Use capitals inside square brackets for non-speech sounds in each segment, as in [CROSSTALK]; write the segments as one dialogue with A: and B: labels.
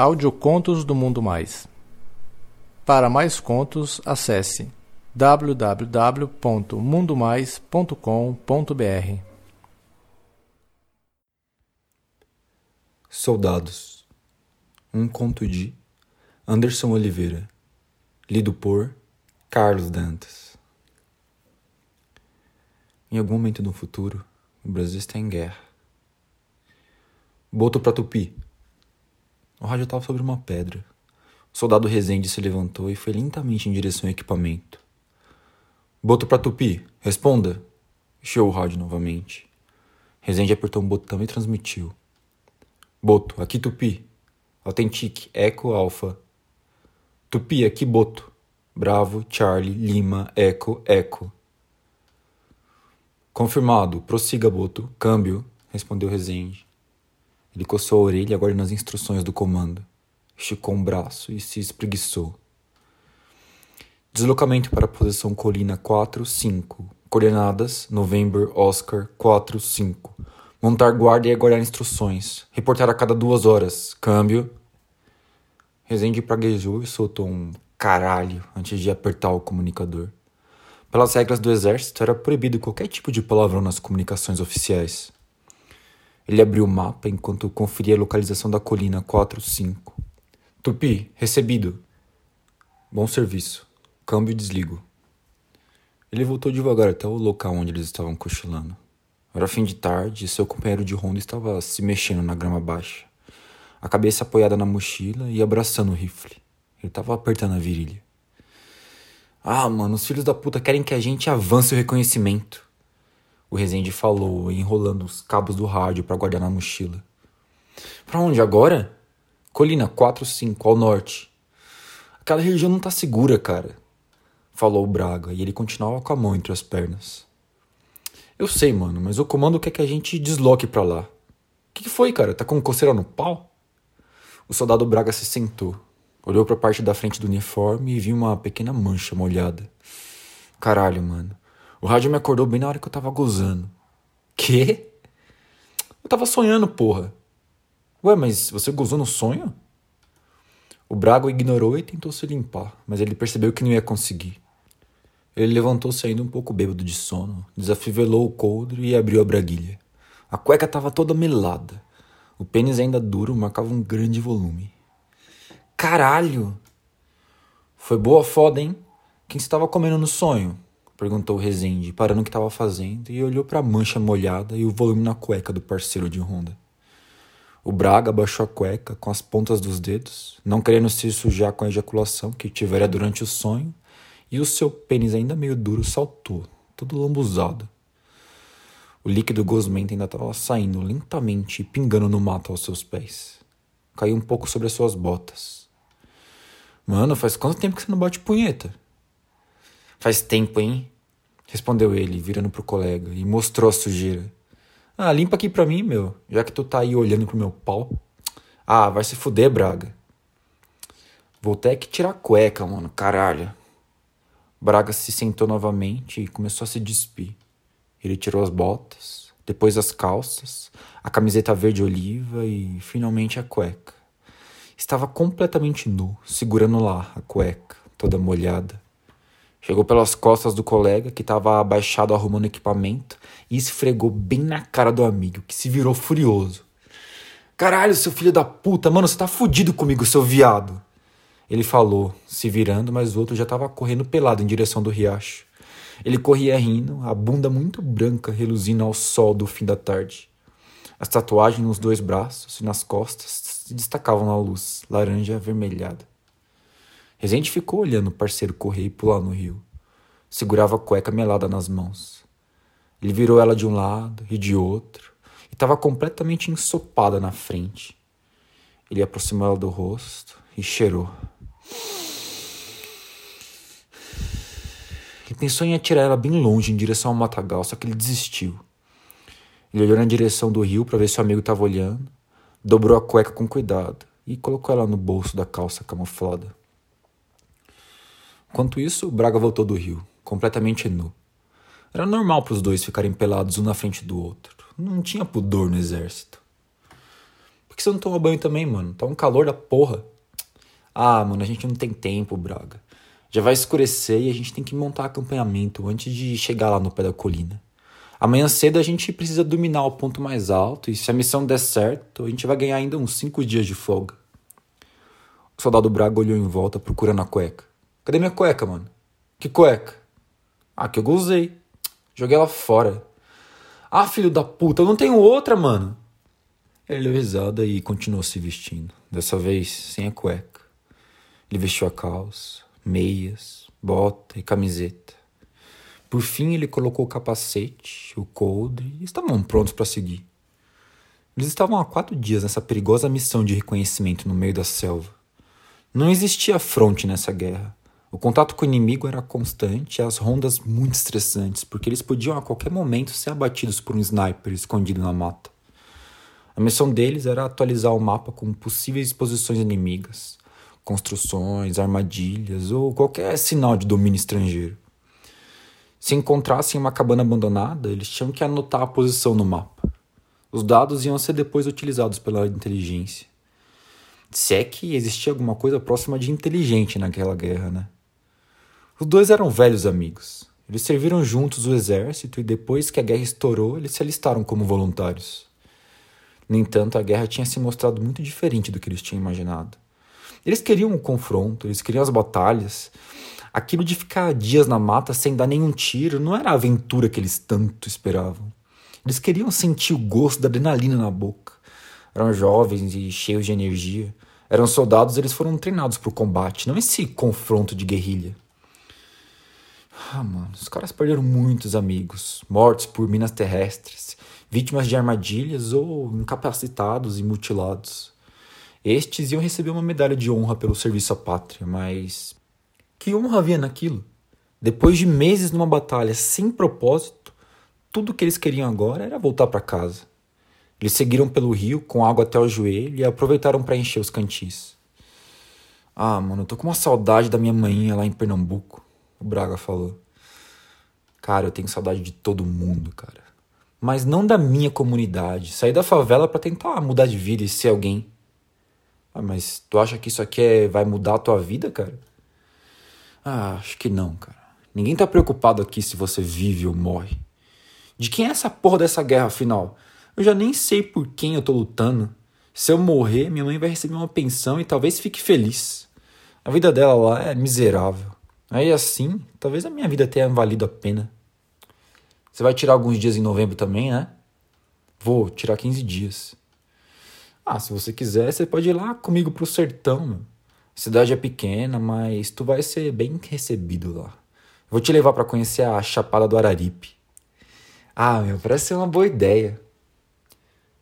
A: Audiocontos do Mundo Mais. Para mais contos, acesse www.mundomais.com.br.
B: Soldados. Um conto de Anderson Oliveira. Lido por Carlos Dantas. Em algum momento no futuro, o Brasil está em guerra. Boto pra Tupi. O rádio estava sobre uma pedra. O soldado Rezende se levantou e foi lentamente em direção ao equipamento. Boto pra Tupi, responda! Chiou o rádio novamente. Rezende apertou um botão e transmitiu. Boto, aqui Tupi. Authentic, Eco Alpha. Tupi, aqui Boto. Bravo, Charlie, Lima, Eco, Eco. Confirmado, prossiga Boto. Câmbio, respondeu Rezende. Ele coçou a orelha, aguardando as instruções do comando. Esticou um braço e se espreguiçou. Deslocamento para a posição colina 4, 5. Coordenadas November Oscar 4, 5. Montar guarda e aguardar instruções. Reportar a cada duas horas. Câmbio. Resende praguejou e soltou um caralho antes de apertar o comunicador. Pelas regras do exército, era proibido qualquer tipo de palavrão nas comunicações oficiais. Ele abriu o mapa enquanto conferia a localização da colina 45. Tupi, recebido. Bom serviço. Câmbio e desligo. Ele voltou devagar até o local onde eles estavam cochilando. Era fim de tarde e seu companheiro de ronda estava se mexendo na grama baixa, a cabeça apoiada na mochila e abraçando o rifle. Ele estava apertando a virilha. Ah, mano, os filhos da puta querem que a gente avance o reconhecimento. O Rezende falou, enrolando os cabos do rádio para guardar na mochila. Para onde agora? Colina 45, ao norte. Aquela região não tá segura, cara. Falou o Braga, e ele continuava com a mão entre as pernas. Eu sei, mano, mas o comando quer que a gente desloque para lá. O que, que foi, cara? Tá com coceira no pau? O soldado Braga se sentou, olhou para a parte da frente do uniforme e viu uma pequena mancha molhada. Caralho, mano. O rádio me acordou bem na hora que eu tava gozando. Quê? Eu tava sonhando, porra. Ué, mas você gozou no sonho? O Brago ignorou e tentou se limpar, mas ele percebeu que não ia conseguir. Ele levantou-se ainda um pouco bêbado de sono, desafivelou o coldre e abriu a braguilha. A cueca estava toda melada. O pênis ainda duro marcava um grande volume. Caralho! Foi boa foda, hein? Quem estava comendo no sonho? Perguntou Rezende, parando o que estava fazendo, e olhou para a mancha molhada e o volume na cueca do parceiro de ronda. O Braga abaixou a cueca com as pontas dos dedos, não querendo se sujar com a ejaculação que tivera durante o sonho, e o seu pênis ainda meio duro saltou, todo lambuzado. O líquido gosmento ainda estava saindo lentamente e pingando no mato aos seus pés. Caiu um pouco sobre as suas botas. Mano, faz quanto tempo que você não bate punheta? Faz tempo, hein? Respondeu ele, virando pro colega, e mostrou a sujeira. Ah, limpa aqui pra mim, meu, já que tu tá aí olhando pro meu pau. Ah, vai se fuder, Braga. Vou ter que tirar a cueca, mano, caralho. Braga se sentou novamente e começou a se despir. Ele tirou as botas, depois as calças, a camiseta verde oliva e finalmente a cueca. Estava completamente nu, segurando lá a cueca, toda molhada. Chegou pelas costas do colega, que estava abaixado arrumando equipamento, e esfregou bem na cara do amigo, que se virou furioso. Caralho, seu filho da puta, mano, você tá fudido comigo, seu viado. Ele falou, se virando, mas o outro já estava correndo pelado em direção do riacho. Ele corria rindo, a bunda muito branca reluzindo ao sol do fim da tarde. As tatuagens nos dois braços e nas costas se destacavam na luz, laranja avermelhada. Rezende ficou olhando o parceiro correr e pular no rio. Segurava a cueca melada nas mãos. Ele virou ela de um lado e de outro, e estava completamente ensopada na frente. Ele aproximou ela do rosto e cheirou. Ele pensou em atirar ela bem longe, em direção ao matagal, só que ele desistiu. Ele olhou na direção do rio para ver se o amigo estava olhando, dobrou a cueca com cuidado e colocou ela no bolso da calça camuflada. Enquanto isso, Braga voltou do rio, completamente nu. Era normal para os dois ficarem pelados um na frente do outro. Não tinha pudor no exército. Por que você não toma banho também, mano? Tá um calor da porra. Ah, mano, a gente não tem tempo, Braga. Já vai escurecer e a gente tem que montar acompanhamento antes de chegar lá no pé da colina. Amanhã cedo a gente precisa dominar o ponto mais alto e se a missão der certo, a gente vai ganhar ainda uns cinco dias de folga. O soldado Braga olhou em volta procurando a cueca. Cadê minha cueca, mano? Que cueca? Ah, que eu gozei. Joguei ela fora. Ah, filho da puta, eu não tenho outra, mano. Ele deu risada e continuou se vestindo. Dessa vez sem a cueca. Ele vestiu a calça, meias, bota e camiseta. Por fim, ele colocou o capacete, o coldre e estavam prontos para seguir. Eles estavam há quatro dias nessa perigosa missão de reconhecimento no meio da selva. Não existia fronte nessa guerra. O contato com o inimigo era constante e as rondas muito estressantes, porque eles podiam a qualquer momento ser abatidos por um sniper escondido na mata. A missão deles era atualizar o mapa com possíveis posições inimigas, construções, armadilhas ou qualquer sinal de domínio estrangeiro. Se encontrassem uma cabana abandonada, eles tinham que anotar a posição no mapa. Os dados iam ser depois utilizados pela inteligência. Se é que existia alguma coisa próxima de inteligente naquela guerra, né? Os dois eram velhos amigos. Eles serviram juntos o exército e depois que a guerra estourou, eles se alistaram como voluntários. No entanto, a guerra tinha se mostrado muito diferente do que eles tinham imaginado. Eles queriam o um confronto, eles queriam as batalhas, Aquilo de ficar dias na mata sem dar nenhum tiro não era a aventura que eles tanto esperavam. Eles queriam sentir o gosto da adrenalina na boca. Eram jovens e cheios de energia. Eram soldados, eles foram treinados para o combate, não esse confronto de guerrilha. Ah, mano, os caras perderam muitos amigos, mortos por minas terrestres, vítimas de armadilhas ou incapacitados e mutilados. Estes iam receber uma medalha de honra pelo serviço à pátria, mas que honra havia naquilo? Depois de meses numa batalha sem propósito, tudo que eles queriam agora era voltar para casa. Eles seguiram pelo rio com água até o joelho e aproveitaram para encher os cantis. Ah, mano, eu tô com uma saudade da minha manhinha lá em Pernambuco, o Braga falou. Cara, eu tenho saudade de todo mundo, cara. Mas não da minha comunidade. Sair da favela para tentar mudar de vida e ser alguém. Ah, mas tu acha que isso aqui é, vai mudar a tua vida, cara? Ah, acho que não, cara. Ninguém tá preocupado aqui se você vive ou morre. De quem é essa porra dessa guerra, afinal? Eu já nem sei por quem eu tô lutando. Se eu morrer, minha mãe vai receber uma pensão e talvez fique feliz. A vida dela lá é miserável. Aí assim, talvez a minha vida tenha valido a pena. Você vai tirar alguns dias em novembro também, né? Vou tirar 15 dias. Ah, se você quiser, você pode ir lá comigo pro sertão, meu cidade é pequena, mas tu vai ser bem recebido lá. Vou te levar para conhecer a Chapada do Araripe. Ah, meu, parece ser uma boa ideia.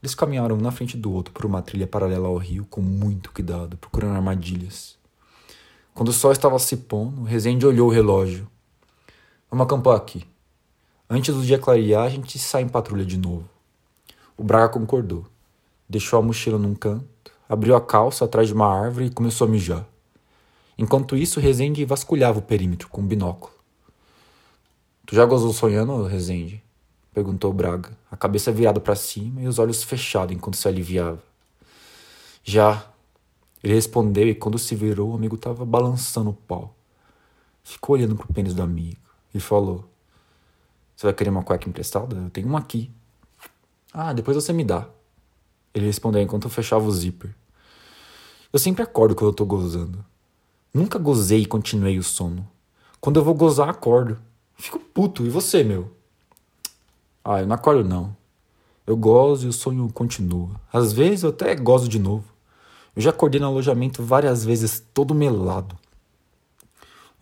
B: Eles caminharam um na frente do outro por uma trilha paralela ao rio com muito cuidado, procurando armadilhas. Quando o sol estava se pondo, Rezende olhou o relógio. Vamos acampar aqui. Antes do dia clarear, a gente sai em patrulha de novo. O Braga concordou. Deixou a mochila num canto abriu a calça atrás de uma árvore e começou a mijar. Enquanto isso, Rezende vasculhava o perímetro com um binóculo. Tu já gozou sonhando, Rezende? Perguntou Braga, a cabeça virada para cima e os olhos fechados enquanto se aliviava. Já. Ele respondeu e quando se virou, o amigo estava balançando o pau. Ficou olhando pro pênis do amigo e falou: Você vai querer uma cueca emprestada? Eu tenho uma aqui. Ah, depois você me dá. Ele respondeu enquanto eu fechava o zíper. Eu sempre acordo quando eu tô gozando. Nunca gozei e continuei o sono. Quando eu vou gozar, acordo. Fico puto. E você, meu? Ah, eu não acordo não. Eu gozo e o sonho continua. Às vezes eu até gozo de novo. Eu já acordei no alojamento várias vezes, todo melado.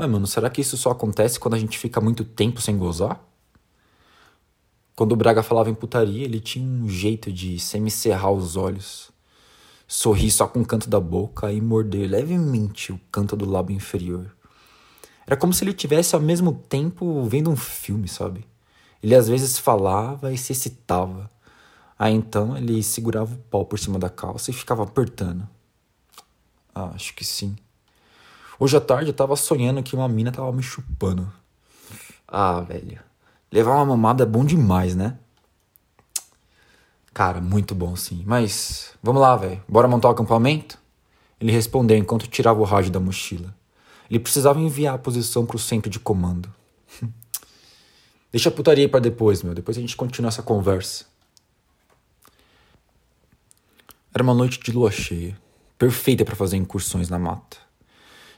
B: Ué, mano, será que isso só acontece quando a gente fica muito tempo sem gozar? Quando o Braga falava em putaria, ele tinha um jeito de semicerrar os olhos, sorrir só com o canto da boca e morder levemente o canto do lábio inferior. Era como se ele tivesse ao mesmo tempo vendo um filme, sabe? Ele às vezes falava e se excitava. Aí então ele segurava o pau por cima da calça e ficava apertando. Ah, acho que sim. Hoje à tarde eu tava sonhando que uma mina tava me chupando. Ah, velho. Levar uma mamada é bom demais, né? Cara, muito bom sim. Mas vamos lá, velho. Bora montar o acampamento? Ele respondeu enquanto tirava o rádio da mochila. Ele precisava enviar a posição para o centro de comando. [LAUGHS] Deixa a putaria para depois, meu. Depois a gente continua essa conversa. Era uma noite de lua cheia, perfeita para fazer incursões na mata.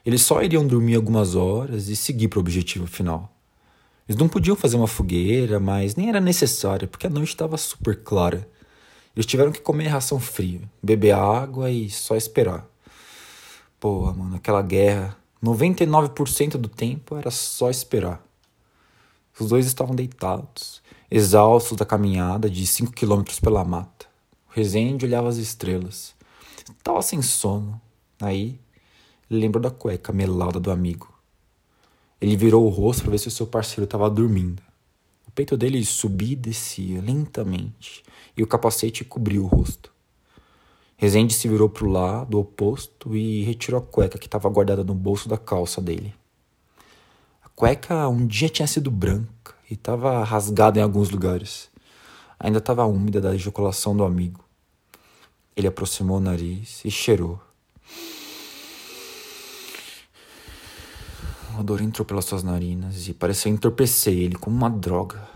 B: Eles só iriam dormir algumas horas e seguir para o objetivo final. Eles não podiam fazer uma fogueira, mas nem era necessário, porque a noite estava super clara. Eles tiveram que comer ração fria, beber água e só esperar. Porra, mano, aquela guerra, 99% do tempo era só esperar. Os dois estavam deitados, exaustos da caminhada de 5 quilômetros pela mata. O Rezende olhava as estrelas. Estava sem sono. Aí, lembrou da cueca melada do amigo. Ele virou o rosto para ver se o seu parceiro estava dormindo. O peito dele subia e descia lentamente, e o capacete cobriu o rosto. Rezende se virou para o lado oposto e retirou a cueca que estava guardada no bolso da calça dele. A cueca um dia tinha sido branca e estava rasgada em alguns lugares. Ainda estava úmida da ejaculação do amigo. Ele aproximou o nariz e cheirou. O odor entrou pelas suas narinas e pareceu entorpecer ele como uma droga.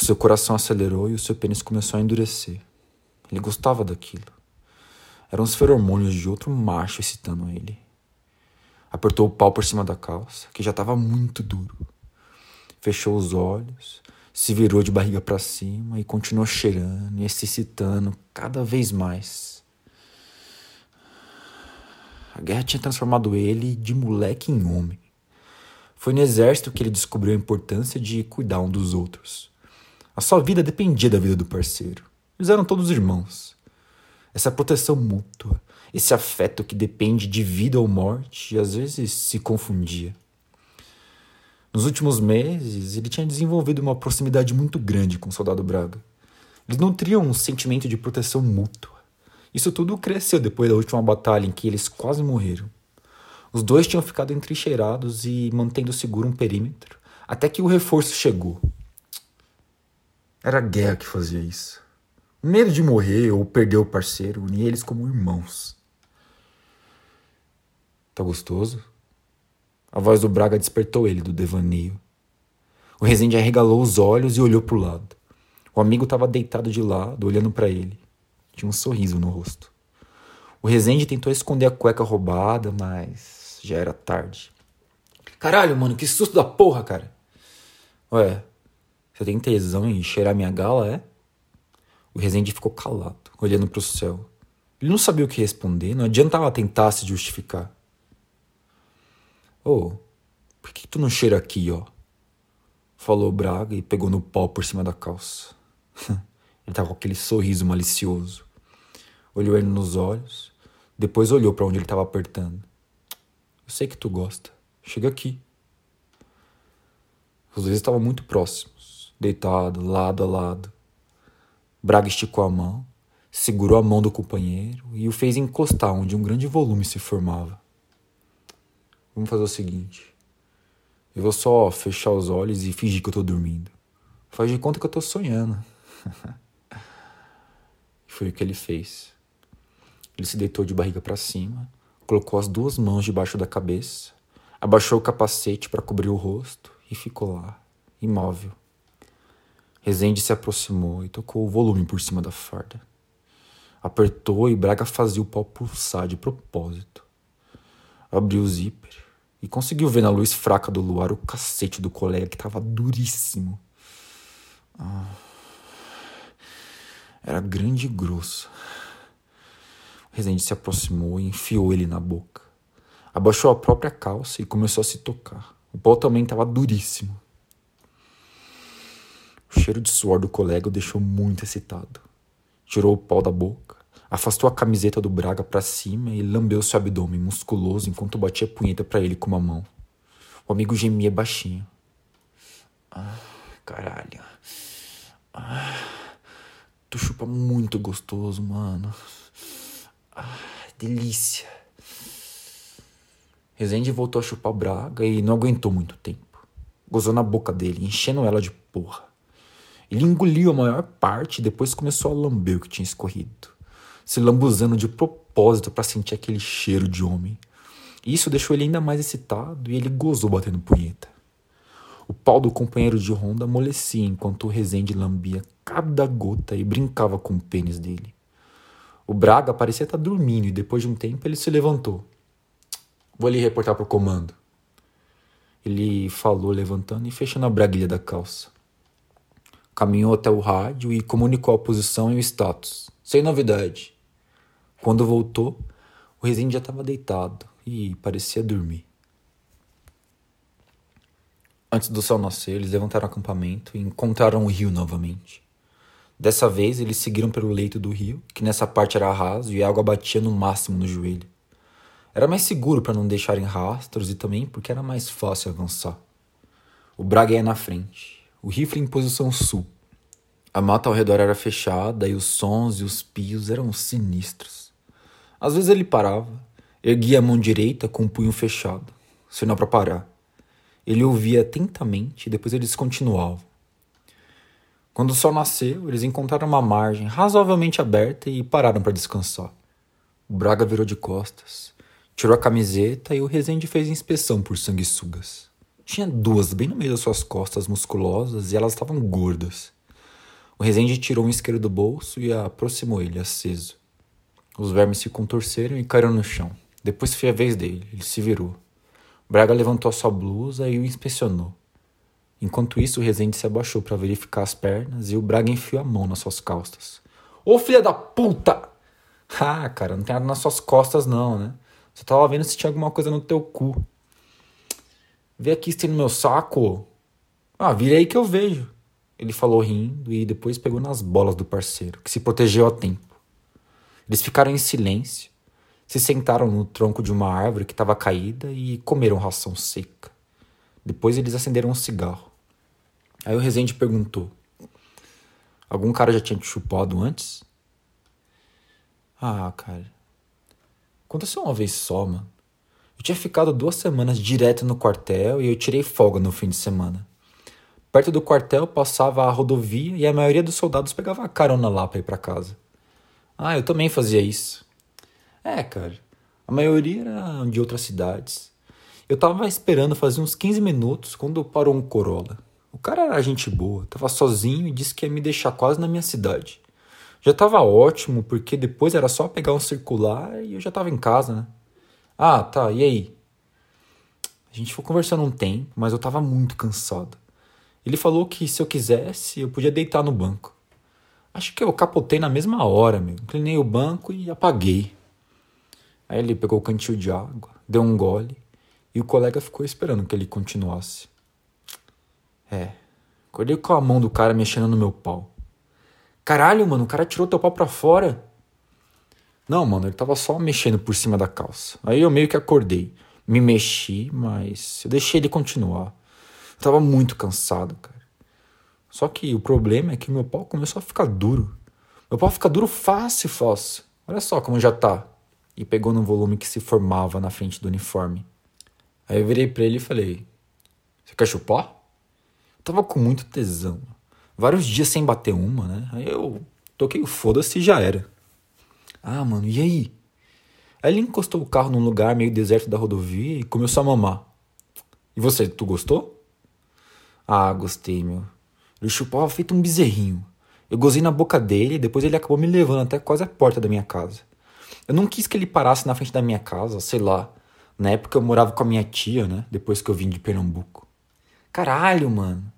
B: O seu coração acelerou e o seu pênis começou a endurecer. Ele gostava daquilo. Eram os feromônios de outro macho excitando ele. Apertou o pau por cima da calça, que já estava muito duro. Fechou os olhos, se virou de barriga para cima e continuou cheirando e excitando cada vez mais. A guerra tinha transformado ele de moleque em homem. Foi no exército que ele descobriu a importância de cuidar um dos outros. A sua vida dependia da vida do parceiro. Eles eram todos irmãos essa proteção mútua, esse afeto que depende de vida ou morte às vezes se confundia. Nos últimos meses, ele tinha desenvolvido uma proximidade muito grande com o soldado Braga. Eles nutriam um sentimento de proteção mútua. Isso tudo cresceu depois da última batalha em que eles quase morreram. Os dois tinham ficado entrincheirados e mantendo seguro um perímetro, até que o reforço chegou. Era a guerra que fazia isso. O medo de morrer ou perder o parceiro unia eles como irmãos. Tá gostoso? A voz do Braga despertou ele do devaneio. O Rezende arregalou os olhos e olhou para o lado. O amigo estava deitado de lado, olhando para ele. Tinha um sorriso no rosto. O Rezende tentou esconder a cueca roubada, mas já era tarde. Caralho, mano, que susto da porra, cara. Ué, você tem tesão em cheirar minha gala, é? O Rezende ficou calado, olhando para o céu. Ele não sabia o que responder, não adiantava tentar se justificar. Ô, oh, por que tu não cheira aqui, ó? Falou Braga e pegou no pau por cima da calça. [LAUGHS] ele tava com aquele sorriso malicioso. Olhou ele nos olhos, depois olhou para onde ele estava apertando. Eu sei que tu gosta. Chega aqui. Os dois estavam muito próximos, deitados, lado a lado. Braga esticou a mão, segurou a mão do companheiro e o fez encostar onde um grande volume se formava. Vamos fazer o seguinte. Eu vou só fechar os olhos e fingir que eu tô dormindo. Faz de conta que eu tô sonhando. [LAUGHS] Foi o que ele fez. Ele se deitou de barriga para cima, colocou as duas mãos debaixo da cabeça, abaixou o capacete para cobrir o rosto e ficou lá, imóvel, Rezende se aproximou e tocou o volume por cima da farda. Apertou e Braga fazia o pau pulsar de propósito. Abriu o zíper e conseguiu ver na luz fraca do luar o cacete do colega que estava duríssimo. Ah, era grande e grosso. Rezende se aproximou e enfiou ele na boca. Abaixou a própria calça e começou a se tocar. O pau também estava duríssimo. O cheiro de suor do colega o deixou muito excitado. Tirou o pau da boca, afastou a camiseta do Braga para cima e lambeu seu abdômen musculoso enquanto batia punheta para ele com uma mão. O amigo gemia baixinho. Ah, caralho. Ah, tu chupa muito gostoso, mano. Ah, delícia. Rezende voltou a chupar Braga e não aguentou muito tempo. Gozou na boca dele, enchendo ela de porra. Ele engoliu a maior parte e depois começou a lamber o que tinha escorrido, se lambuzando de propósito para sentir aquele cheiro de homem. Isso deixou ele ainda mais excitado e ele gozou batendo punheta. O pau do companheiro de ronda amolecia enquanto o Rezende lambia cada gota e brincava com o pênis dele. O Braga parecia estar dormindo e depois de um tempo ele se levantou. Vou ali reportar pro comando. Ele falou levantando e fechando a braguilha da calça. Caminhou até o rádio e comunicou a posição e o status. Sem novidade. Quando voltou, o Rezende já estava deitado e parecia dormir. Antes do sol nascer, eles levantaram o acampamento e encontraram o rio novamente. Dessa vez, eles seguiram pelo leito do rio, que nessa parte era raso e a água batia no máximo no joelho. Era mais seguro para não deixarem rastros e também porque era mais fácil avançar. O Braga ia na frente, o rifle em posição sul. A mata ao redor era fechada e os sons e os pios eram sinistros. Às vezes ele parava, Erguia a mão direita com o punho fechado, sinal para parar. Ele ouvia atentamente e depois eles continuavam. Quando o sol nasceu, eles encontraram uma margem razoavelmente aberta e pararam para descansar. O Braga virou de costas, tirou a camiseta e o Rezende fez inspeção por sanguessugas. Tinha duas bem no meio das suas costas musculosas e elas estavam gordas. O Rezende tirou um isqueiro do bolso e aproximou ele, aceso. Os vermes se contorceram e caíram no chão. Depois foi a vez dele, ele se virou. Braga levantou sua blusa e o inspecionou. Enquanto isso, o Rezende se abaixou para verificar as pernas e o Braga enfiou a mão nas suas costas. Ô filha da puta! [LAUGHS] Ah, cara, não tem nada nas suas costas não, né? Você tava vendo se tinha alguma coisa no teu cu. Vê aqui se tem no meu saco. Ah, vira aí que eu vejo. Ele falou rindo e depois pegou nas bolas do parceiro, que se protegeu a tempo. Eles ficaram em silêncio, se sentaram no tronco de uma árvore que estava caída e comeram ração seca. Depois eles acenderam um cigarro. Aí o Rezende perguntou: Algum cara já tinha te chupado antes? Ah, cara. Aconteceu uma vez só, mano. Eu tinha ficado duas semanas direto no quartel e eu tirei folga no fim de semana. Perto do quartel passava a rodovia e a maioria dos soldados pegava a carona lá pra ir pra casa. Ah, eu também fazia isso. É, cara. A maioria era de outras cidades. Eu tava esperando fazer uns 15 minutos quando parou um Corolla. O cara era gente boa, tava sozinho e disse que ia me deixar quase na minha cidade. Já tava ótimo, porque depois era só pegar um circular e eu já tava em casa, né? Ah, tá, e aí? A gente foi conversando um tempo, mas eu tava muito cansado. Ele falou que se eu quisesse, eu podia deitar no banco. Acho que eu capotei na mesma hora, meu. Inclinei o banco e apaguei. Aí ele pegou o cantil de água, deu um gole e o colega ficou esperando que ele continuasse. É, acordei com a mão do cara mexendo no meu pau. Caralho, mano, o cara tirou teu pau pra fora. Não, mano, ele tava só mexendo por cima da calça. Aí eu meio que acordei. Me mexi, mas eu deixei ele continuar. Eu tava muito cansado, cara. Só que o problema é que meu pau começou a ficar duro. Meu pau fica duro fácil, fácil. Olha só como já tá e pegou no volume que se formava na frente do uniforme. Aí eu virei para ele e falei: Você quer chupar? Eu tava com muito tesão. Vários dias sem bater uma, né? Aí eu toquei o foda-se e já era. Ah, mano, e aí? Aí ele encostou o carro num lugar meio deserto da rodovia e começou a mamar. E você, tu gostou? Ah, gostei, meu. Ele chupava feito um bezerrinho. Eu gozei na boca dele e depois ele acabou me levando até quase a porta da minha casa. Eu não quis que ele parasse na frente da minha casa, sei lá. Na época eu morava com a minha tia, né? Depois que eu vim de Pernambuco. Caralho, mano.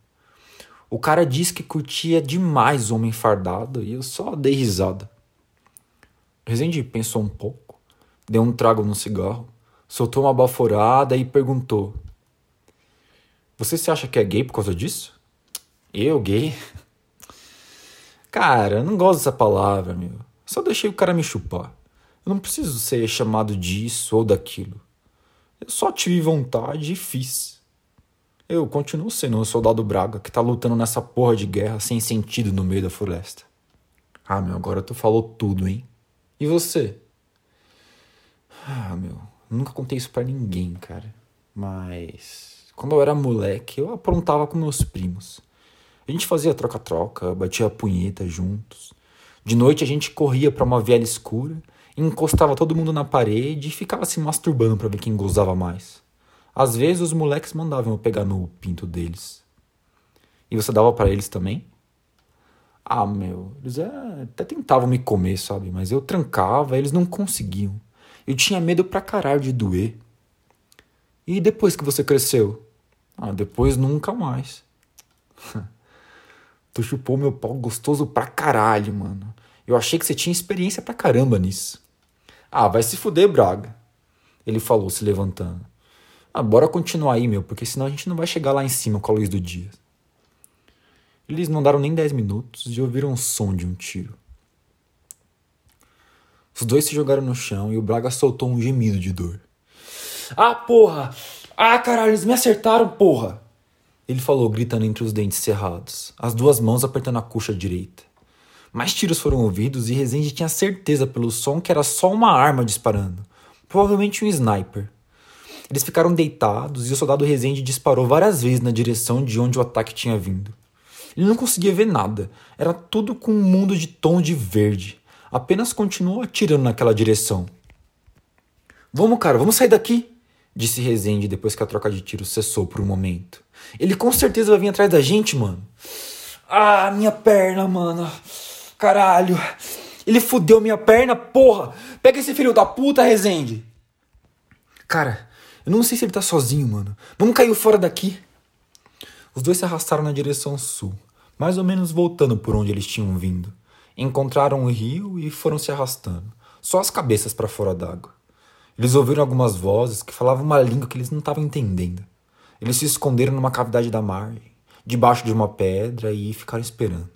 B: O cara disse que curtia demais homem fardado e eu só dei risada. Rezende pensou um pouco, deu um trago no cigarro, soltou uma baforada e perguntou: Você se acha que é gay por causa disso? Eu, gay? Cara, eu não gosto dessa palavra, meu. Só deixei o cara me chupar. Eu não preciso ser chamado disso ou daquilo. Eu só tive vontade e fiz. Eu continuo sendo um soldado braga que tá lutando nessa porra de guerra sem sentido no meio da floresta. Ah, meu, agora tu falou tudo, hein? E você? Ah, meu, nunca contei isso para ninguém, cara. Mas quando eu era moleque, eu aprontava com meus primos. A gente fazia troca-troca, batia punheta juntos. De noite a gente corria para uma viela escura, encostava todo mundo na parede e ficava se masturbando para ver quem gozava mais. Às vezes os moleques mandavam eu pegar no pinto deles. E você dava para eles também? Ah, meu, eles é, até tentavam me comer, sabe? Mas eu trancava, eles não conseguiam. Eu tinha medo pra caralho de doer. E depois que você cresceu? Ah, depois nunca mais. [LAUGHS] tu chupou meu pau gostoso pra caralho, mano. Eu achei que você tinha experiência pra caramba nisso. Ah, vai se fuder, Braga. Ele falou, se levantando. Ah, bora continuar aí, meu, porque senão a gente não vai chegar lá em cima com a luz do dia. Eles não daram nem 10 minutos e ouviram o som de um tiro. Os dois se jogaram no chão e o Braga soltou um gemido de dor. Ah, porra! Ah, caralho, eles me acertaram, porra! Ele falou, gritando entre os dentes cerrados, as duas mãos apertando a coxa direita. Mais tiros foram ouvidos e Rezende tinha certeza pelo som que era só uma arma disparando. Provavelmente um sniper. Eles ficaram deitados e o soldado Rezende disparou várias vezes na direção de onde o ataque tinha vindo. Ele não conseguia ver nada. Era tudo com um mundo de tom de verde. Apenas continuou atirando naquela direção. Vamos, cara, vamos sair daqui, disse Rezende depois que a troca de tiros cessou por um momento. Ele com certeza vai vir atrás da gente, mano. Ah, minha perna, mano. Caralho. Ele fudeu minha perna, porra. Pega esse filho da puta, Rezende. Cara, eu não sei se ele tá sozinho, mano. Vamos cair fora daqui. Os dois se arrastaram na direção sul, mais ou menos voltando por onde eles tinham vindo. Encontraram o rio e foram se arrastando, só as cabeças para fora d'água. Eles ouviram algumas vozes que falavam uma língua que eles não estavam entendendo. Eles se esconderam numa cavidade da margem, debaixo de uma pedra e ficaram esperando.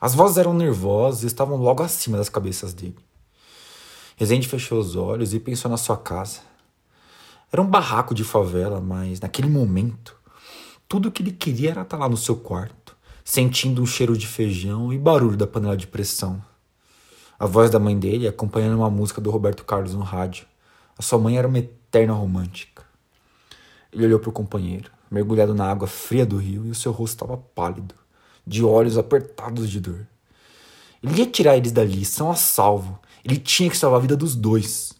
B: As vozes eram nervosas e estavam logo acima das cabeças dele. Rezende fechou os olhos e pensou na sua casa. Era um barraco de favela, mas naquele momento tudo o que ele queria era estar lá no seu quarto, sentindo o cheiro de feijão e barulho da panela de pressão. A voz da mãe dele acompanhando uma música do Roberto Carlos no rádio. A sua mãe era uma eterna romântica. Ele olhou para o companheiro, mergulhado na água fria do rio, e o seu rosto estava pálido, de olhos apertados de dor. Ele ia tirar eles dali, são a salvo. Ele tinha que salvar a vida dos dois.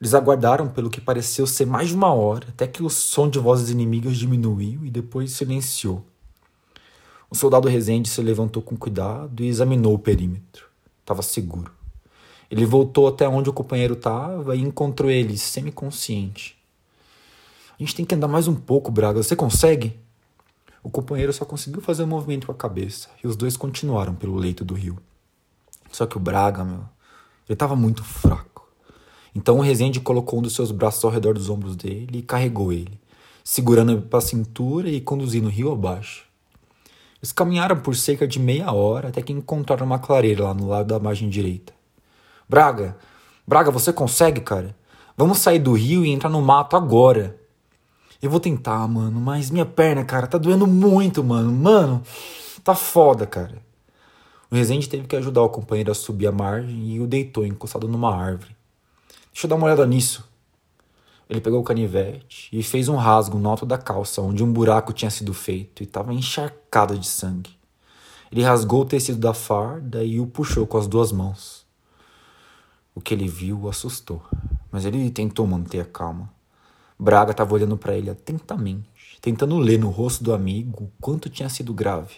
B: Eles aguardaram pelo que pareceu ser mais de uma hora, até que o som de vozes inimigas diminuiu e depois silenciou. O soldado Rezende se levantou com cuidado e examinou o perímetro. Estava seguro. Ele voltou até onde o companheiro estava e encontrou ele semiconsciente. A gente tem que andar mais um pouco, Braga. Você consegue? O companheiro só conseguiu fazer um movimento com a cabeça e os dois continuaram pelo leito do rio. Só que o Braga, meu, ele estava muito fraco. Então o Rezende colocou um dos seus braços ao redor dos ombros dele e carregou ele, segurando ele para a cintura e conduzindo o rio abaixo. Eles caminharam por cerca de meia hora até que encontraram uma clareira lá no lado da margem direita. Braga, Braga, você consegue, cara? Vamos sair do rio e entrar no mato agora. Eu vou tentar, mano, mas minha perna, cara, tá doendo muito, mano. Mano, tá foda, cara. O Rezende teve que ajudar o companheiro a subir a margem e o deitou encostado numa árvore. Deixa eu dar uma olhada nisso. Ele pegou o canivete e fez um rasgo no alto da calça, onde um buraco tinha sido feito e estava encharcado de sangue. Ele rasgou o tecido da farda e o puxou com as duas mãos. O que ele viu o assustou, mas ele tentou manter a calma. Braga estava olhando para ele atentamente, tentando ler no rosto do amigo o quanto tinha sido grave.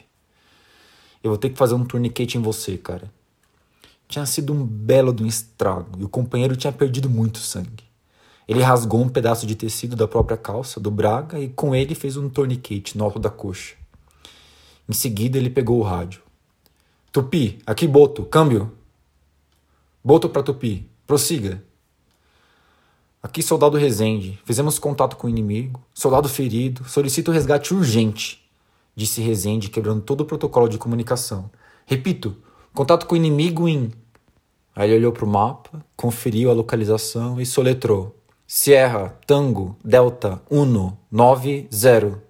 B: Eu vou ter que fazer um tourniquet em você, cara. Tinha sido um belo de um estrago e o companheiro tinha perdido muito sangue. Ele rasgou um pedaço de tecido da própria calça do Braga e com ele fez um torniquete no alto da coxa. Em seguida, ele pegou o rádio. Tupi, aqui Boto, câmbio. Boto para Tupi, prossiga. Aqui, soldado Rezende. Fizemos contato com o inimigo. Soldado ferido. Solicito resgate urgente, disse Rezende, quebrando todo o protocolo de comunicação. Repito, Contato com o inimigo em. Aí ele olhou para o mapa, conferiu a localização e soletrou: Sierra, Tango, Delta, Uno, 90.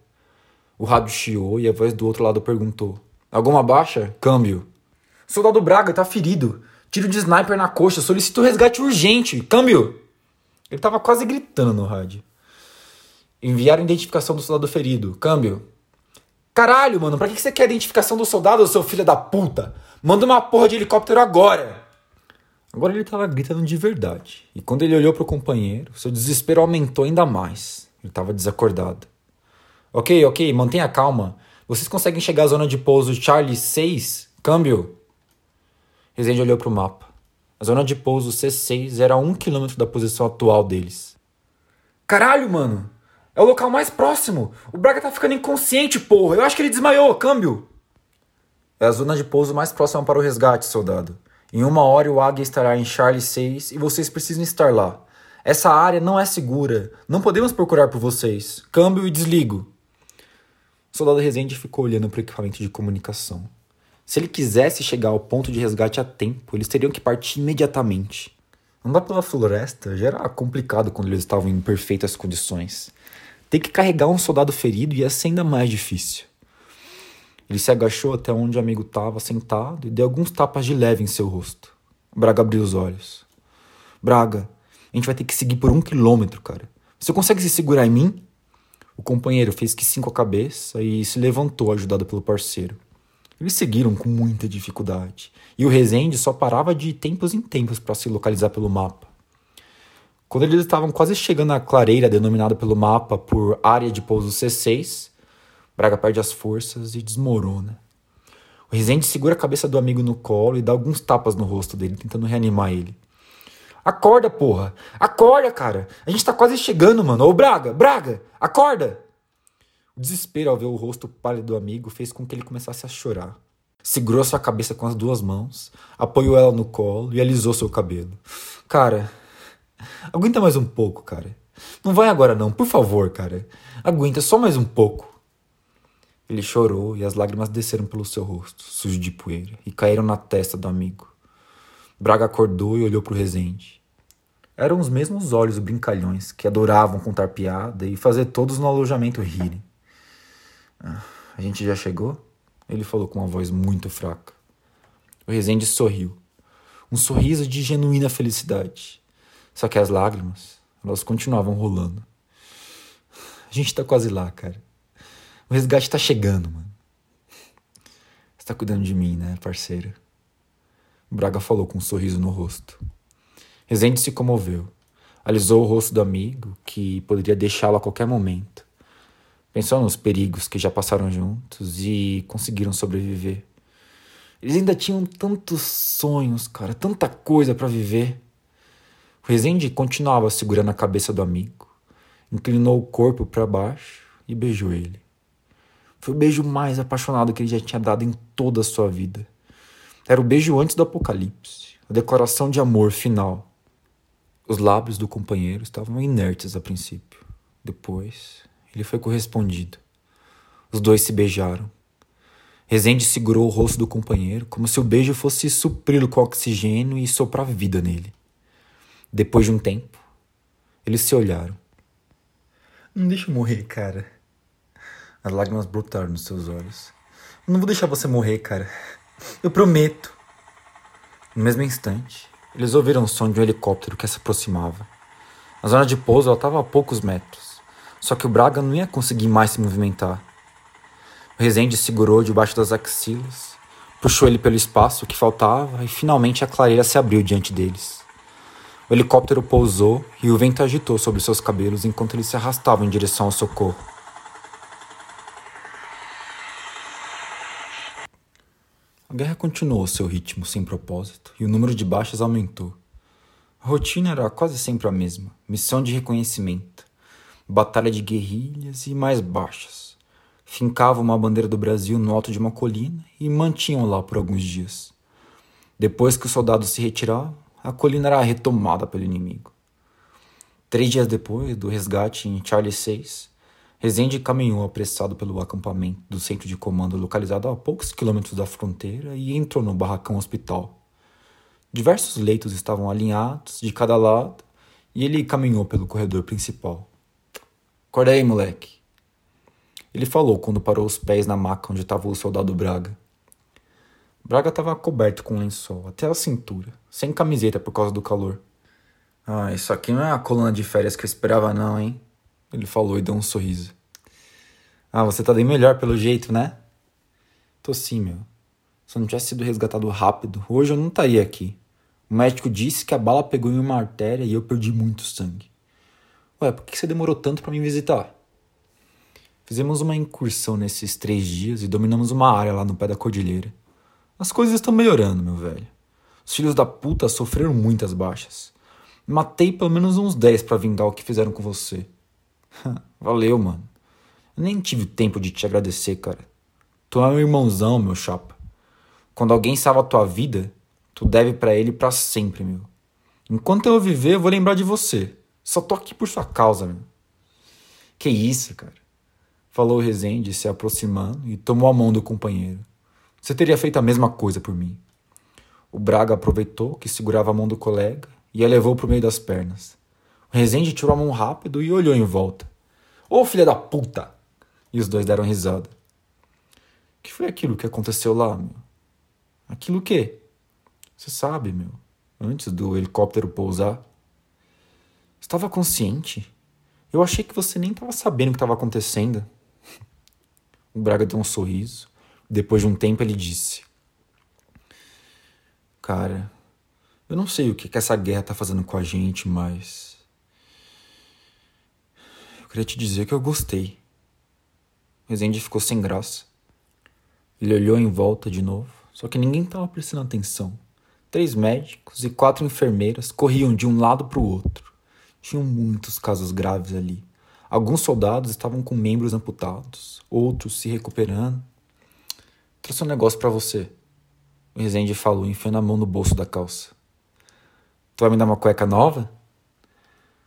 B: O rádio chiou e a voz do outro lado perguntou: Alguma baixa? Câmbio. Soldado Braga tá ferido. Tiro de sniper na coxa. Solicito resgate urgente. Câmbio. Ele estava quase gritando no rádio. Enviaram identificação do soldado ferido. Câmbio. Caralho, mano, pra que você quer a identificação do soldado, seu filho da puta? Manda uma porra de helicóptero agora! Agora ele tava gritando de verdade. E quando ele olhou pro companheiro, seu desespero aumentou ainda mais. Ele tava desacordado. Ok, ok, mantenha calma. Vocês conseguem chegar à zona de pouso Charlie 6? Câmbio. Rezende olhou pro mapa. A zona de pouso C6 era a um quilômetro da posição atual deles. Caralho, mano! É o local mais próximo! O Braga tá ficando inconsciente, porra! Eu acho que ele desmaiou, câmbio! É a zona de pouso mais próxima para o resgate, soldado. Em uma hora o Águia estará em Charlie 6 e vocês precisam estar lá. Essa área não é segura. Não podemos procurar por vocês. Câmbio e desligo. O soldado Rezende ficou olhando para o equipamento de comunicação. Se ele quisesse chegar ao ponto de resgate a tempo, eles teriam que partir imediatamente. Andar pela floresta já era complicado quando eles estavam em perfeitas condições. Ter que carregar um soldado ferido ia ser ainda mais difícil. Ele se agachou até onde o amigo estava sentado e deu alguns tapas de leve em seu rosto. Braga abriu os olhos. Braga, a gente vai ter que seguir por um quilômetro, cara. Você consegue se segurar em mim? O companheiro fez que sim com a cabeça e se levantou, ajudado pelo parceiro. Eles seguiram com muita dificuldade, e o Rezende só parava de tempos em tempos para se localizar pelo mapa. Quando eles estavam quase chegando à clareira denominada pelo mapa por área de pouso C6, Braga perde as forças e desmorona. O Rezende segura a cabeça do amigo no colo e dá alguns tapas no rosto dele, tentando reanimar ele. Acorda, porra! Acorda, cara! A gente tá quase chegando, mano! Ô, Braga! Braga! Acorda! O desespero ao ver o rosto pálido do amigo fez com que ele começasse a chorar. Segurou sua cabeça com as duas mãos, apoiou ela no colo e alisou seu cabelo. Cara, aguenta mais um pouco, cara. Não vai agora não, por favor, cara. Aguenta só mais um pouco. Ele chorou e as lágrimas desceram pelo seu rosto, sujo de poeira, e caíram na testa do amigo. Braga acordou e olhou para o Rezende. Eram os mesmos olhos brincalhões que adoravam contar piada e fazer todos no alojamento rirem. A gente já chegou? Ele falou com uma voz muito fraca. O Rezende sorriu. Um sorriso de genuína felicidade. Só que as lágrimas, elas continuavam rolando. A gente tá quase lá, cara. O resgate tá chegando, mano. Você tá cuidando de mim, né, parceira? Braga falou com um sorriso no rosto. Rezende se comoveu. Alisou o rosto do amigo, que poderia deixá-lo a qualquer momento. Pensou nos perigos que já passaram juntos e conseguiram sobreviver. Eles ainda tinham tantos sonhos, cara, tanta coisa para viver. O Rezende continuava segurando a cabeça do amigo, inclinou o corpo para baixo e beijou ele. Foi o beijo mais apaixonado que ele já tinha dado em toda a sua vida. Era o beijo antes do apocalipse, a declaração de amor final. Os lábios do companheiro estavam inertes a princípio. Depois, ele foi correspondido. Os dois se beijaram. Rezende segurou o rosto do companheiro como se o beijo fosse supri-lo com oxigênio e soprar vida nele. Depois de um tempo, eles se olharam. Não deixa eu morrer, cara. As lágrimas brotaram nos seus olhos. não vou deixar você morrer, cara. Eu prometo. No mesmo instante, eles ouviram o som de um helicóptero que se aproximava. A zona de pouso estava a poucos metros. Só que o Braga não ia conseguir mais se movimentar. O Rezende segurou debaixo das axilas, puxou ele pelo espaço que faltava e finalmente a clareira se abriu diante deles. O helicóptero pousou e o vento agitou sobre seus cabelos enquanto eles se arrastavam em direção ao socorro. A guerra continuou seu ritmo sem propósito e o número de baixas aumentou. A rotina era quase sempre a mesma: missão de reconhecimento, batalha de guerrilhas e mais baixas. Fincavam uma bandeira do Brasil no alto de uma colina e mantinham lá por alguns dias. Depois que os soldados se retiravam, a colina era retomada pelo inimigo. Três dias depois do resgate em Charlie 6, Rezende caminhou apressado pelo acampamento do centro de comando localizado a poucos quilômetros da fronteira e entrou no barracão hospital. Diversos leitos estavam alinhados de cada lado e ele caminhou pelo corredor principal. Acorda aí, moleque. Ele falou quando parou os pés na maca onde estava o soldado Braga. Braga estava coberto com lençol até a cintura, sem camiseta por causa do calor. Ah, isso aqui não é a coluna de férias que eu esperava não, hein? Ele falou e deu um sorriso. Ah, você tá bem melhor pelo jeito, né? Tô sim, meu. Se eu não tivesse sido resgatado rápido, hoje eu não estaria aqui. O médico disse que a bala pegou em uma artéria e eu perdi muito sangue. Ué, por que você demorou tanto para me visitar? Fizemos uma incursão nesses três dias e dominamos uma área lá no pé da cordilheira. As coisas estão melhorando, meu velho. Os filhos da puta sofreram muitas baixas. Matei pelo menos uns 10 para vingar o que fizeram com você. [LAUGHS] Valeu, mano. Eu nem tive tempo de te agradecer, cara. Tu é um irmãozão, meu chapa. Quando alguém salva a tua vida, tu deve para ele para sempre, meu. Enquanto eu viver, eu vou lembrar de você. Só tô aqui por sua causa, meu. Que isso, cara. Falou o Rezende, se aproximando, e tomou a mão do companheiro. Você teria feito a mesma coisa por mim. O Braga aproveitou que segurava a mão do colega e a levou para o meio das pernas. O Rezende tirou a mão rápido e olhou em volta. Ô oh, filha da puta! E os dois deram risada. Que foi aquilo que aconteceu lá, meu? Aquilo o quê? Você sabe, meu. Antes do helicóptero pousar. Estava consciente? Eu achei que você nem estava sabendo o que estava acontecendo. O Braga deu um sorriso. Depois de um tempo, ele disse: Cara, eu não sei o que, que essa guerra tá fazendo com a gente, mas. Eu queria te dizer que eu gostei. Rezende ficou sem graça. Ele olhou em volta de novo, só que ninguém estava prestando atenção. Três médicos e quatro enfermeiras corriam de um lado para o outro. Tinham muitos casos graves ali. Alguns soldados estavam com membros amputados, outros se recuperando. Trouxe um negócio para você. O Rezende falou, enfiando a mão no bolso da calça. Tu vai me dar uma cueca nova?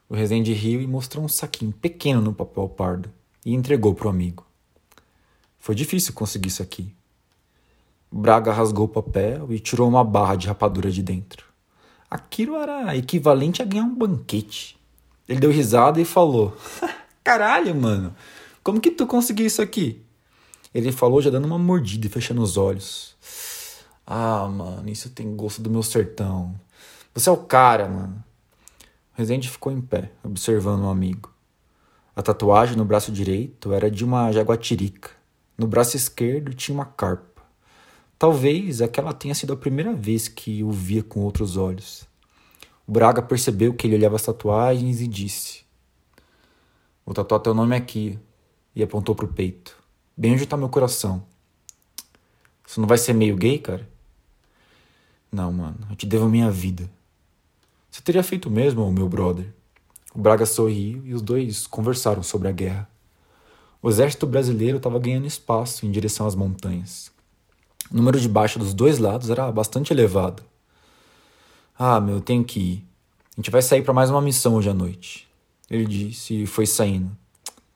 B: O Rezende riu e mostrou um saquinho pequeno no papel pardo e entregou pro amigo. Foi difícil conseguir isso aqui. Braga rasgou o papel e tirou uma barra de rapadura de dentro. Aquilo era equivalente a ganhar um banquete. Ele deu risada e falou: [LAUGHS] Caralho, mano, como que tu conseguiu isso aqui? Ele falou já dando uma mordida e fechando os olhos. Ah, mano, isso tem gosto do meu sertão. Você é o cara, mano. O Rezende ficou em pé, observando o amigo. A tatuagem no braço direito era de uma jaguatirica. No braço esquerdo tinha uma carpa. Talvez aquela tenha sido a primeira vez que o via com outros olhos. O Braga percebeu que ele olhava as tatuagens e disse: Vou tatuar teu nome aqui. E apontou pro peito. Bem onde tá meu coração. Isso não vai ser meio gay, cara? Não, mano, eu te devo minha vida. Você teria feito mesmo, meu brother? O Braga sorriu e os dois conversaram sobre a guerra. O exército brasileiro estava ganhando espaço em direção às montanhas. O número de baixa dos dois lados era bastante elevado. Ah, meu, eu tenho que ir. A gente vai sair para mais uma missão hoje à noite. Ele disse e foi saindo.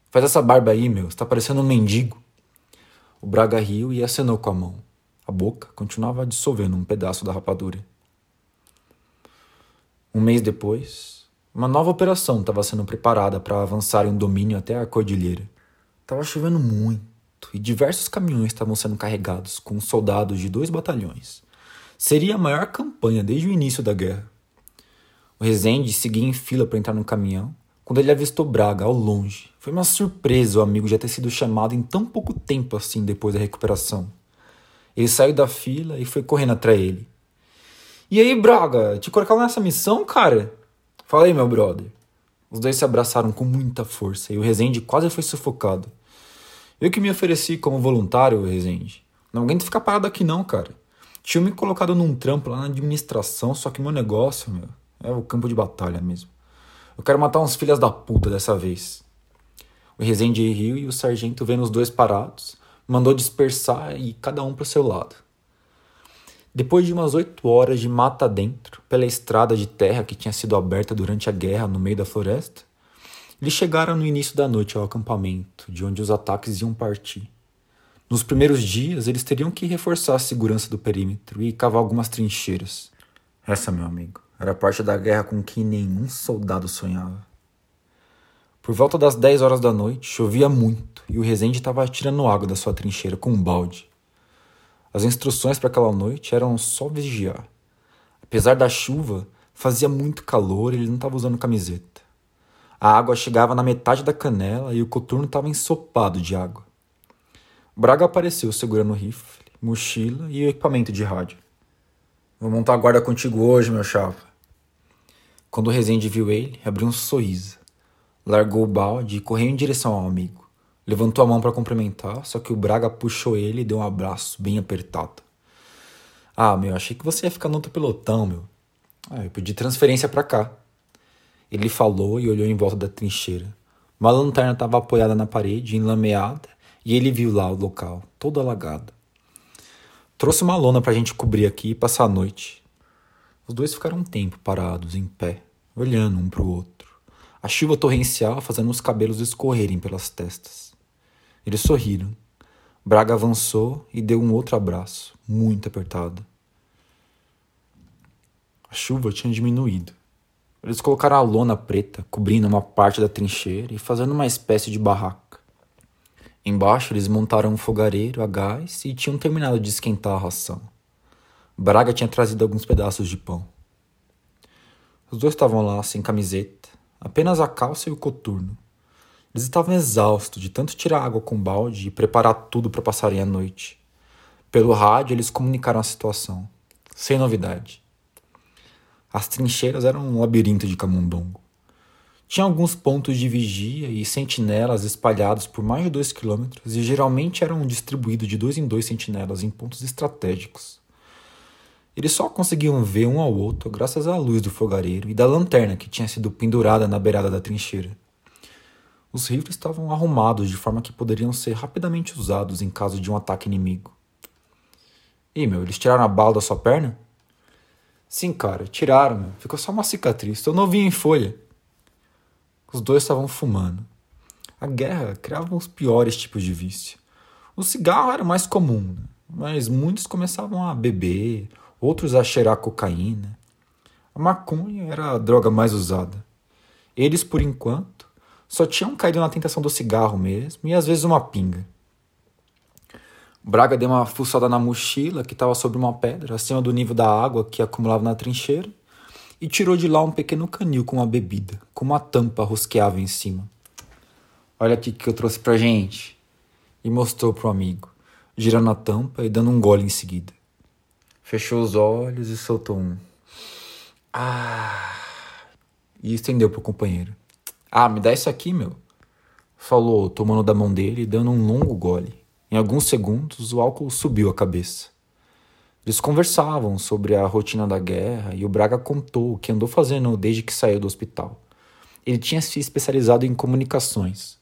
B: Faz essa barba aí, meu, você tá parecendo um mendigo. O Braga riu e acenou com a mão. A boca continuava dissolvendo um pedaço da rapadura. Um mês depois, uma nova operação estava sendo preparada para avançar em domínio até a cordilheira. Estava chovendo muito e diversos caminhões estavam sendo carregados com soldados de dois batalhões. Seria a maior campanha desde o início da guerra. O Rezende seguia em fila para entrar no caminhão quando ele avistou Braga ao longe. Foi uma surpresa o amigo já ter sido chamado em tão pouco tempo assim depois da recuperação. Ele saiu da fila e foi correndo atrás dele. E aí, Braga, te colocaram nessa missão, cara? Fala aí, meu brother. Os dois se abraçaram com muita força e o Rezende quase foi sufocado. Eu que me ofereci como voluntário, Rezende. Não aguento ficar parado aqui não, cara. Tinha me colocado num trampo lá na administração, só que meu negócio, meu, é o campo de batalha mesmo. Eu quero matar uns filhas da puta dessa vez. O Rezende riu e o sargento, vendo os dois parados, mandou dispersar e cada um para o seu lado. Depois de umas oito horas de mata dentro, pela estrada de terra que tinha sido aberta durante a guerra no meio da floresta, eles chegaram no início da noite ao acampamento, de onde os ataques iam partir. Nos primeiros dias, eles teriam que reforçar a segurança do perímetro e cavar algumas trincheiras. Essa, meu amigo, era parte da guerra com que nenhum soldado sonhava. Por volta das 10 horas da noite, chovia muito e o Rezende estava tirando água da sua trincheira com um balde. As instruções para aquela noite eram só vigiar. Apesar da chuva, fazia muito calor e ele não estava usando camiseta. A água chegava na metade da canela e o coturno estava ensopado de água. Braga apareceu segurando o rifle, mochila e equipamento de rádio. Vou montar a guarda contigo hoje, meu chapa. Quando o Rezende viu ele, abriu um sorriso. Largou o balde e correu em direção ao amigo. Levantou a mão para cumprimentar, só que o Braga puxou ele e deu um abraço bem apertado. Ah, meu, achei que você ia ficar no outro pelotão, meu. Ah, eu pedi transferência para cá. Ele falou e olhou em volta da trincheira. Uma lanterna estava apoiada na parede, enlameada, e ele viu lá o local, todo alagado. Trouxe uma lona para a gente cobrir aqui e passar a noite. Os dois ficaram um tempo parados, em pé, olhando um para o outro. A chuva torrencial fazendo os cabelos escorrerem pelas testas. Eles sorriram. Braga avançou e deu um outro abraço, muito apertado. A chuva tinha diminuído. Eles colocaram a lona preta cobrindo uma parte da trincheira e fazendo uma espécie de barraca. Embaixo eles montaram um fogareiro a gás e tinham terminado de esquentar a ração. Braga tinha trazido alguns pedaços de pão. Os dois estavam lá sem camiseta, apenas a calça e o coturno. Eles estavam exaustos de tanto tirar água com balde e preparar tudo para passarem a noite. Pelo rádio eles comunicaram a situação, sem novidade. As trincheiras eram um labirinto de camundongo. Tinha alguns pontos de vigia e sentinelas espalhados por mais de dois quilômetros e geralmente eram distribuídos de dois em dois sentinelas em pontos estratégicos. Eles só conseguiam ver um ao outro graças à luz do fogareiro e da lanterna que tinha sido pendurada na beirada da trincheira. Os rifles estavam arrumados de forma que poderiam ser rapidamente usados em caso de um ataque inimigo. E meu, eles tiraram a bala da sua perna? Sim, cara, tiraram, meu. Ficou só uma cicatriz. Tô novinho em folha. Os dois estavam fumando. A guerra criava os piores tipos de vício. O cigarro era mais comum, né? mas muitos começavam a beber, outros a cheirar cocaína. A maconha era a droga mais usada. Eles, por enquanto, só tinham caído na tentação do cigarro mesmo e às vezes uma pinga. Braga deu uma fuçada na mochila que estava sobre uma pedra, acima do nível da água que acumulava na trincheira, e tirou de lá um pequeno canil com uma bebida, com uma tampa rosqueável em cima. Olha aqui que eu trouxe pra gente. E mostrou pro amigo, girando a tampa e dando um gole em seguida. Fechou os olhos e soltou um. Ah! E estendeu pro companheiro. Ah, me dá isso aqui, meu. Falou, tomando da mão dele e dando um longo gole. Em alguns segundos, o álcool subiu a cabeça. Eles conversavam sobre a rotina da guerra e o Braga contou o que andou fazendo desde que saiu do hospital. Ele tinha se especializado em comunicações.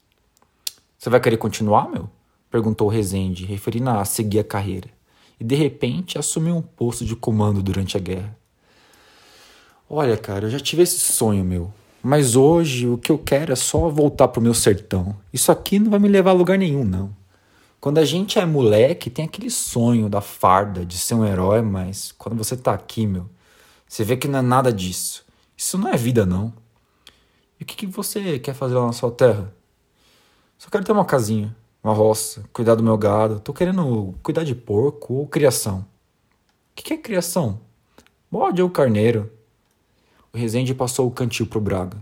B: Você vai querer continuar, meu? perguntou Rezende, referindo a seguir a carreira. E de repente assumiu um posto de comando durante a guerra. Olha, cara, eu já tive esse sonho, meu. Mas hoje o que eu quero é só voltar pro meu sertão. Isso aqui não vai me levar a lugar nenhum, não. Quando a gente é moleque, tem aquele sonho da farda, de ser um herói, mas quando você tá aqui, meu, você vê que não é nada disso. Isso não é vida, não. E o que, que você quer fazer lá na sua terra? Só quero ter uma casinha, uma roça, cuidar do meu gado. Tô querendo cuidar de porco ou criação. O que, que é criação? Bode ou carneiro? O Resende passou o cantil pro Braga.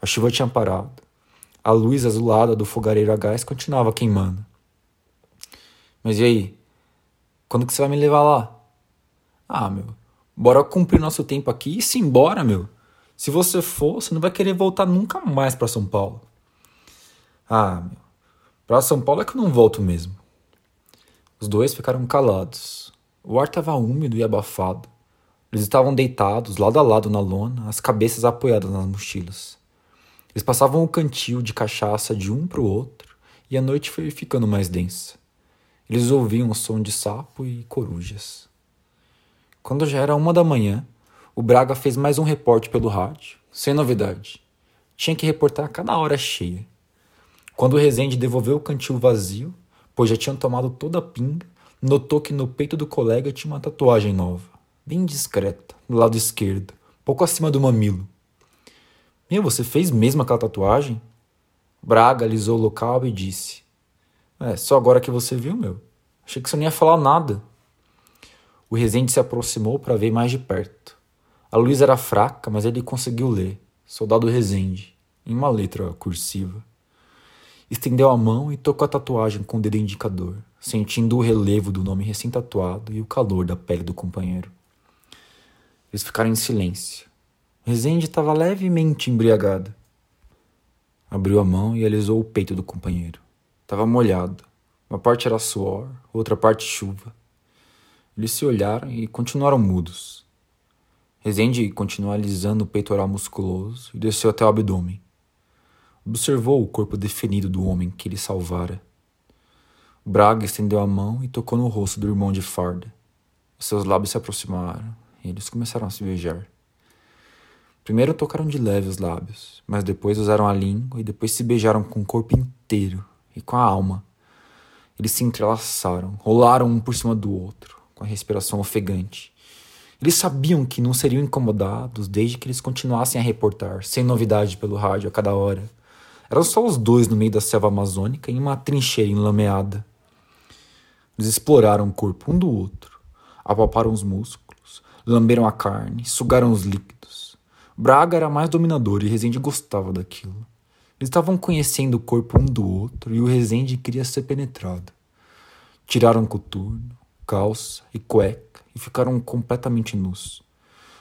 B: A chuva tinha parado. A luz azulada do fogareiro a gás continuava queimando. Mas e aí? Quando que você vai me levar lá? Ah, meu, bora cumprir nosso tempo aqui e se embora, meu. Se você for, você não vai querer voltar nunca mais para São Paulo. Ah, meu, para São Paulo é que eu não volto mesmo. Os dois ficaram calados. O ar estava úmido e abafado. Eles estavam deitados, lado a lado na lona, as cabeças apoiadas nas mochilas. Eles passavam o cantil de cachaça de um para o outro e a noite foi ficando mais densa. Eles ouviam o som de sapo e corujas. Quando já era uma da manhã, o Braga fez mais um reporte pelo rádio, sem novidade. Tinha que reportar a cada hora cheia. Quando o Rezende devolveu o cantil vazio, pois já tinham tomado toda a pinga, notou que no peito do colega tinha uma tatuagem nova, bem discreta, do lado esquerdo, pouco acima do mamilo. Meu, você fez mesmo aquela tatuagem? Braga alisou o local e disse: é, só agora que você viu, meu. Achei que você não ia falar nada. O Rezende se aproximou para ver mais de perto. A luz era fraca, mas ele conseguiu ler. Soldado Rezende, em uma letra cursiva. Estendeu a mão e tocou a tatuagem com o dedo indicador, sentindo o relevo do nome recém-tatuado e o calor da pele do companheiro. Eles ficaram em silêncio. Rezende estava levemente embriagada. Abriu a mão e alisou o peito do companheiro. Estava molhado. Uma parte era suor, outra parte chuva. Eles se olharam e continuaram mudos. Rezende continuou alisando o peitoral musculoso e desceu até o abdômen. Observou o corpo definido do homem que ele salvara. Braga estendeu a mão e tocou no rosto do irmão de farda. Seus lábios se aproximaram e eles começaram a se beijar. Primeiro tocaram de leve os lábios, mas depois usaram a língua e depois se beijaram com o corpo inteiro e com a alma. Eles se entrelaçaram, rolaram um por cima do outro, com a respiração ofegante. Eles sabiam que não seriam incomodados desde que eles continuassem a reportar, sem novidade pelo rádio a cada hora. Eram só os dois no meio da selva amazônica em uma trincheira enlameada. Eles exploraram o corpo um do outro, apalparam os músculos, lamberam a carne, sugaram os líquidos. Braga era mais dominador e Rezende gostava daquilo. Eles estavam conhecendo o corpo um do outro e o Rezende queria ser penetrado. Tiraram coturno, calça e cueca e ficaram completamente nus.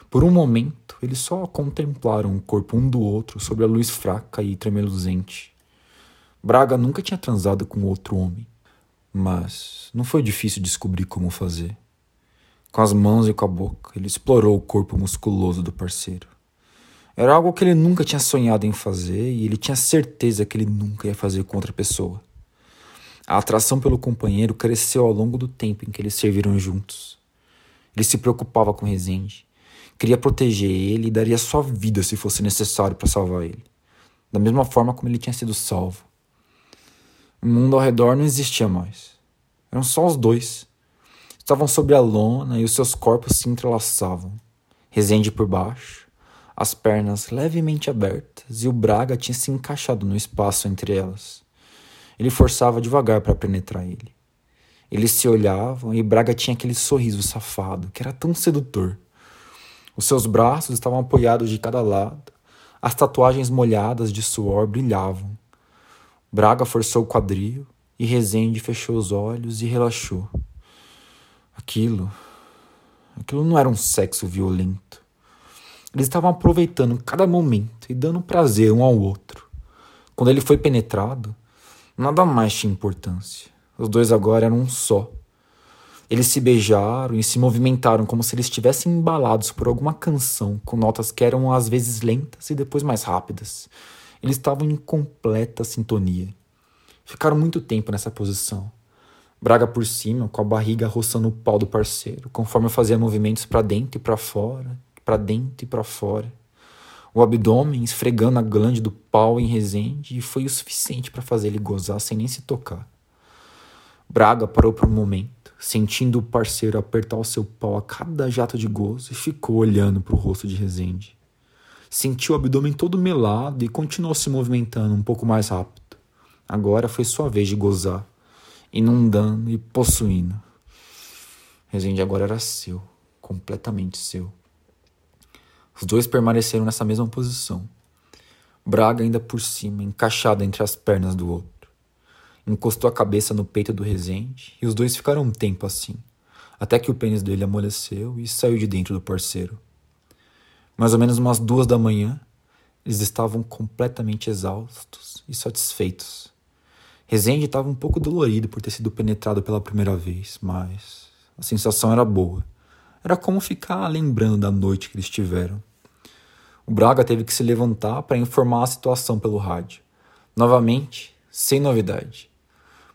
B: Por um momento, eles só contemplaram o corpo um do outro sob a luz fraca e tremeluzente. Braga nunca tinha transado com outro homem, mas não foi difícil descobrir como fazer. Com as mãos e com a boca, ele explorou o corpo musculoso do parceiro. Era algo que ele nunca tinha sonhado em fazer e ele tinha certeza que ele nunca ia fazer com outra pessoa. A atração pelo companheiro cresceu ao longo do tempo em que eles serviram juntos. Ele se preocupava com Rezende, queria proteger ele e daria sua vida se fosse necessário para salvar ele, da mesma forma como ele tinha sido salvo. O mundo ao redor não existia mais. Eram só os dois. Estavam sobre a lona e os seus corpos se entrelaçavam. Rezende por baixo, as pernas levemente abertas e o Braga tinha se encaixado no espaço entre elas. Ele forçava devagar para penetrar ele. Eles se olhavam e Braga tinha aquele sorriso safado que era tão sedutor. Os seus braços estavam apoiados de cada lado, as tatuagens molhadas de suor brilhavam. Braga forçou o quadril e Rezende fechou os olhos e relaxou. Aquilo. Aquilo não era um sexo violento. Eles estavam aproveitando cada momento e dando prazer um ao outro. Quando ele foi penetrado, nada mais tinha importância. Os dois agora eram um só. Eles se beijaram e se movimentaram como se eles estivessem embalados por alguma canção, com notas que eram às vezes lentas e depois mais rápidas. Eles estavam em completa sintonia. Ficaram muito tempo nessa posição. Braga por cima, com a barriga roçando o pau do parceiro, conforme fazia movimentos para dentro e para fora, para dentro e para fora. O abdômen esfregando a glande do pau em resende e foi o suficiente para fazer ele gozar sem nem se tocar. Braga parou por um momento, sentindo o parceiro apertar o seu pau a cada jato de gozo e ficou olhando para o rosto de Resende. Sentiu o abdômen todo melado e continuou se movimentando um pouco mais rápido. Agora foi sua vez de gozar, inundando e possuindo. Resende agora era seu, completamente seu. Os dois permaneceram nessa mesma posição. Braga ainda por cima, encaixado entre as pernas do outro. Encostou a cabeça no peito do Resende e os dois ficaram um tempo assim, até que o pênis dele amoleceu e saiu de dentro do parceiro. Mais ou menos umas duas da manhã, eles estavam completamente exaustos e satisfeitos. Rezende estava um pouco dolorido por ter sido penetrado pela primeira vez, mas a sensação era boa. Era como ficar lembrando da noite que eles tiveram. O Braga teve que se levantar para informar a situação pelo rádio. Novamente, sem novidade.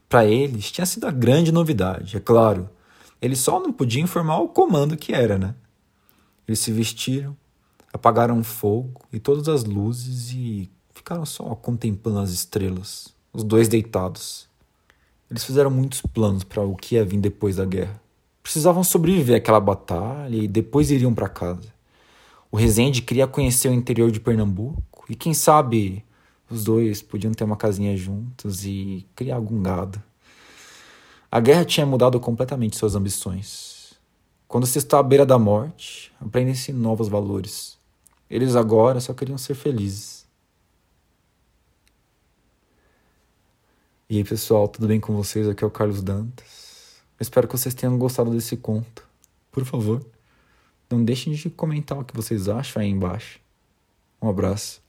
B: Para eles, tinha sido a grande novidade, é claro. Ele só não podia informar o comando que era, né? Eles se vestiram, Apagaram o fogo e todas as luzes e ficaram só contemplando as estrelas, os dois deitados. Eles fizeram muitos planos para o que ia vir depois da guerra. Precisavam sobreviver àquela batalha e depois iriam para casa. O Rezende queria conhecer o interior de Pernambuco e quem sabe os dois podiam ter uma casinha juntos e criar algum gado. A guerra tinha mudado completamente suas ambições. Quando se está à beira da morte, aprendem-se novos valores. Eles agora só queriam ser felizes. E aí, pessoal, tudo bem com vocês? Aqui é o Carlos Dantas. espero que vocês tenham gostado desse conto. Por favor, não deixem de comentar o que vocês acham aí embaixo. Um abraço.